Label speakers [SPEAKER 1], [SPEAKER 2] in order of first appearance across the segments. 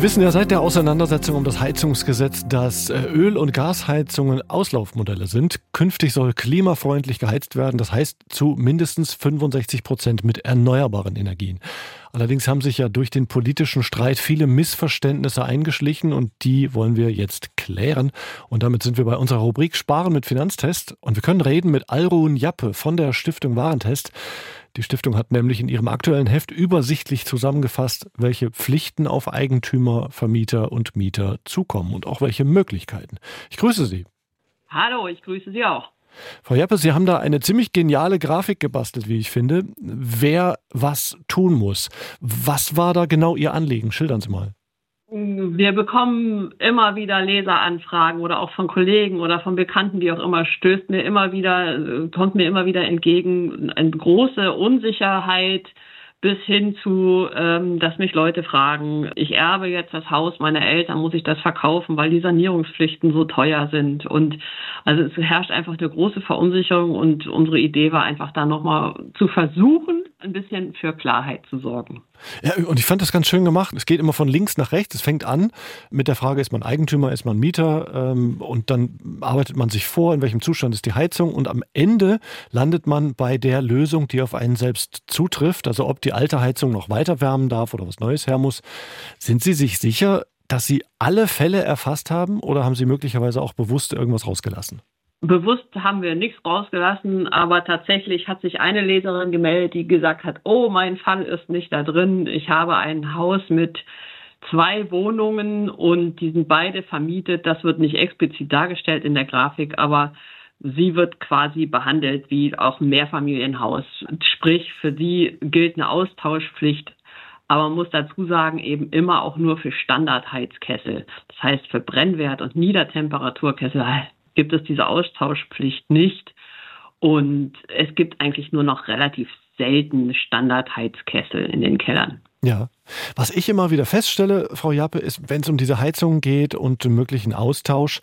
[SPEAKER 1] Sie wissen ja seit der Auseinandersetzung um das Heizungsgesetz, dass äh, Öl- und Gasheizungen Auslaufmodelle sind. Künftig soll klimafreundlich geheizt werden, das heißt zu mindestens 65 Prozent mit erneuerbaren Energien. Allerdings haben sich ja durch den politischen Streit viele Missverständnisse eingeschlichen und die wollen wir jetzt klären. Und damit sind wir bei unserer Rubrik Sparen mit Finanztest und wir können reden mit Alrun Jappe von der Stiftung Warentest. Die Stiftung hat nämlich in ihrem aktuellen Heft übersichtlich zusammengefasst, welche Pflichten auf Eigentümer, Vermieter und Mieter zukommen und auch welche Möglichkeiten. Ich grüße Sie.
[SPEAKER 2] Hallo, ich grüße Sie auch.
[SPEAKER 1] Frau Jeppe, Sie haben da eine ziemlich geniale Grafik gebastelt, wie ich finde, wer was tun muss. Was war da genau Ihr Anliegen? Schildern Sie mal.
[SPEAKER 2] Wir bekommen immer wieder Leseranfragen oder auch von Kollegen oder von Bekannten, wie auch immer, stößt mir immer wieder, kommt mir immer wieder entgegen eine große Unsicherheit bis hin zu, ähm, dass mich Leute fragen, ich erbe jetzt das Haus meiner Eltern, muss ich das verkaufen, weil die Sanierungspflichten so teuer sind. Und also es herrscht einfach eine große Verunsicherung und unsere Idee war einfach da nochmal zu versuchen, ein bisschen für Klarheit zu sorgen.
[SPEAKER 1] Ja, und ich fand das ganz schön gemacht. Es geht immer von links nach rechts. Es fängt an mit der Frage, ist man Eigentümer, ist man Mieter? Ähm, und dann arbeitet man sich vor, in welchem Zustand ist die Heizung. Und am Ende landet man bei der Lösung, die auf einen selbst zutrifft. Also ob die alte Heizung noch weiter wärmen darf oder was Neues her muss. Sind Sie sich sicher, dass Sie alle Fälle erfasst haben oder haben Sie möglicherweise auch bewusst irgendwas rausgelassen?
[SPEAKER 2] Bewusst haben wir nichts rausgelassen, aber tatsächlich hat sich eine Leserin gemeldet, die gesagt hat, oh, mein Fall ist nicht da drin. Ich habe ein Haus mit zwei Wohnungen und die sind beide vermietet. Das wird nicht explizit dargestellt in der Grafik, aber sie wird quasi behandelt wie auch ein Mehrfamilienhaus. Sprich, für die gilt eine Austauschpflicht. Aber man muss dazu sagen, eben immer auch nur für Standardheizkessel. Das heißt, für Brennwert- und Niedertemperaturkessel gibt es diese Austauschpflicht nicht. Und es gibt eigentlich nur noch relativ selten Standardheizkessel in den Kellern.
[SPEAKER 1] Ja. Was ich immer wieder feststelle, Frau Jappe, ist, wenn es um diese Heizung geht und möglichen Austausch,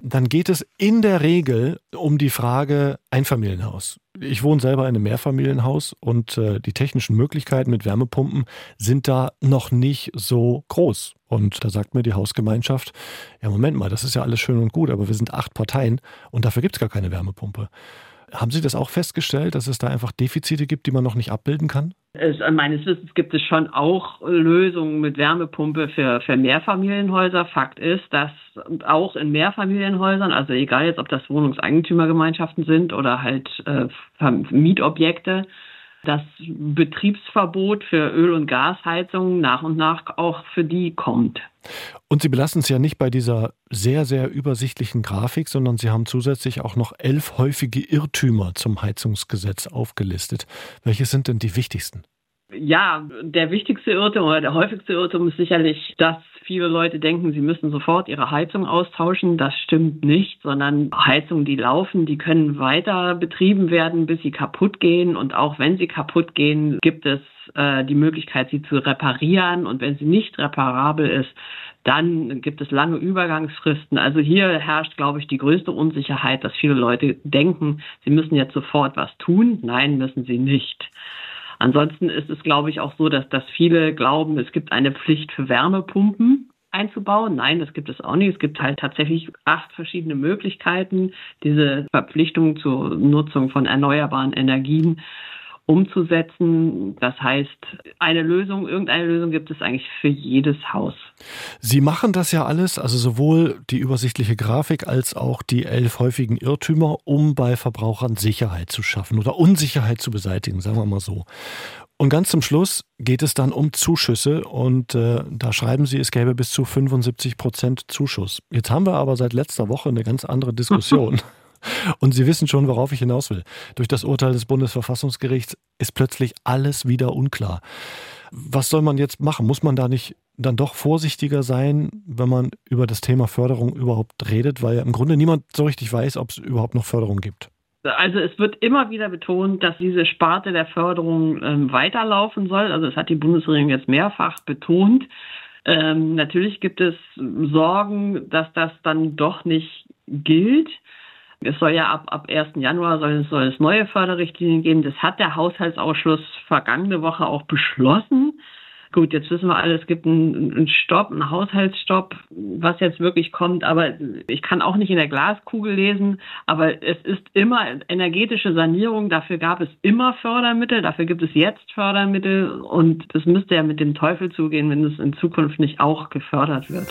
[SPEAKER 1] dann geht es in der Regel um die Frage Einfamilienhaus. Ich wohne selber in einem Mehrfamilienhaus und äh, die technischen Möglichkeiten mit Wärmepumpen sind da noch nicht so groß. Und da sagt mir die Hausgemeinschaft, ja Moment mal, das ist ja alles schön und gut, aber wir sind acht Parteien und dafür gibt es gar keine Wärmepumpe. Haben Sie das auch festgestellt, dass es da einfach Defizite gibt, die man noch nicht abbilden kann?
[SPEAKER 2] Es, meines Wissens gibt es schon auch Lösungen mit Wärmepumpe für, für Mehrfamilienhäuser. Fakt ist, dass auch in Mehrfamilienhäusern, also egal jetzt, ob das Wohnungseigentümergemeinschaften sind oder halt äh, Mietobjekte, das Betriebsverbot für Öl- und Gasheizungen nach und nach auch für die kommt.
[SPEAKER 1] Und Sie belassen es ja nicht bei dieser sehr, sehr übersichtlichen Grafik, sondern Sie haben zusätzlich auch noch elf häufige Irrtümer zum Heizungsgesetz aufgelistet. Welche sind denn die wichtigsten?
[SPEAKER 2] Ja, der wichtigste Irrtum oder der häufigste Irrtum ist sicherlich, dass viele Leute denken, sie müssen sofort ihre Heizung austauschen. Das stimmt nicht, sondern Heizungen, die laufen, die können weiter betrieben werden, bis sie kaputt gehen. Und auch wenn sie kaputt gehen, gibt es äh, die Möglichkeit, sie zu reparieren. Und wenn sie nicht reparabel ist, dann gibt es lange Übergangsfristen. Also hier herrscht, glaube ich, die größte Unsicherheit, dass viele Leute denken, sie müssen jetzt sofort was tun. Nein, müssen sie nicht. Ansonsten ist es, glaube ich, auch so, dass, dass viele glauben, es gibt eine Pflicht für Wärmepumpen einzubauen. Nein, das gibt es auch nicht. Es gibt halt tatsächlich acht verschiedene Möglichkeiten, diese Verpflichtung zur Nutzung von erneuerbaren Energien umzusetzen. Das heißt, eine Lösung, irgendeine Lösung gibt es eigentlich für jedes Haus.
[SPEAKER 1] Sie machen das ja alles, also sowohl die übersichtliche Grafik als auch die elf häufigen Irrtümer, um bei Verbrauchern Sicherheit zu schaffen oder Unsicherheit zu beseitigen, sagen wir mal so. Und ganz zum Schluss geht es dann um Zuschüsse und äh, da schreiben Sie, es gäbe bis zu 75 Prozent Zuschuss. Jetzt haben wir aber seit letzter Woche eine ganz andere Diskussion. Und Sie wissen schon, worauf ich hinaus will. Durch das Urteil des Bundesverfassungsgerichts ist plötzlich alles wieder unklar. Was soll man jetzt machen? Muss man da nicht dann doch vorsichtiger sein, wenn man über das Thema Förderung überhaupt redet, weil ja im Grunde niemand so richtig weiß, ob es überhaupt noch Förderung gibt?
[SPEAKER 2] Also es wird immer wieder betont, dass diese Sparte der Förderung ähm, weiterlaufen soll. Also es hat die Bundesregierung jetzt mehrfach betont. Ähm, natürlich gibt es Sorgen, dass das dann doch nicht gilt. Es soll ja ab, ab 1. Januar soll soll es neue Förderrichtlinien geben. Das hat der Haushaltsausschuss vergangene Woche auch beschlossen. Gut, jetzt wissen wir alle, es gibt einen, einen Stopp, einen Haushaltsstopp, was jetzt wirklich kommt. Aber ich kann auch nicht in der Glaskugel lesen. Aber es ist immer energetische Sanierung. Dafür gab es immer Fördermittel. Dafür gibt es jetzt Fördermittel. Und das müsste ja mit dem Teufel zugehen, wenn es in Zukunft nicht auch gefördert wird.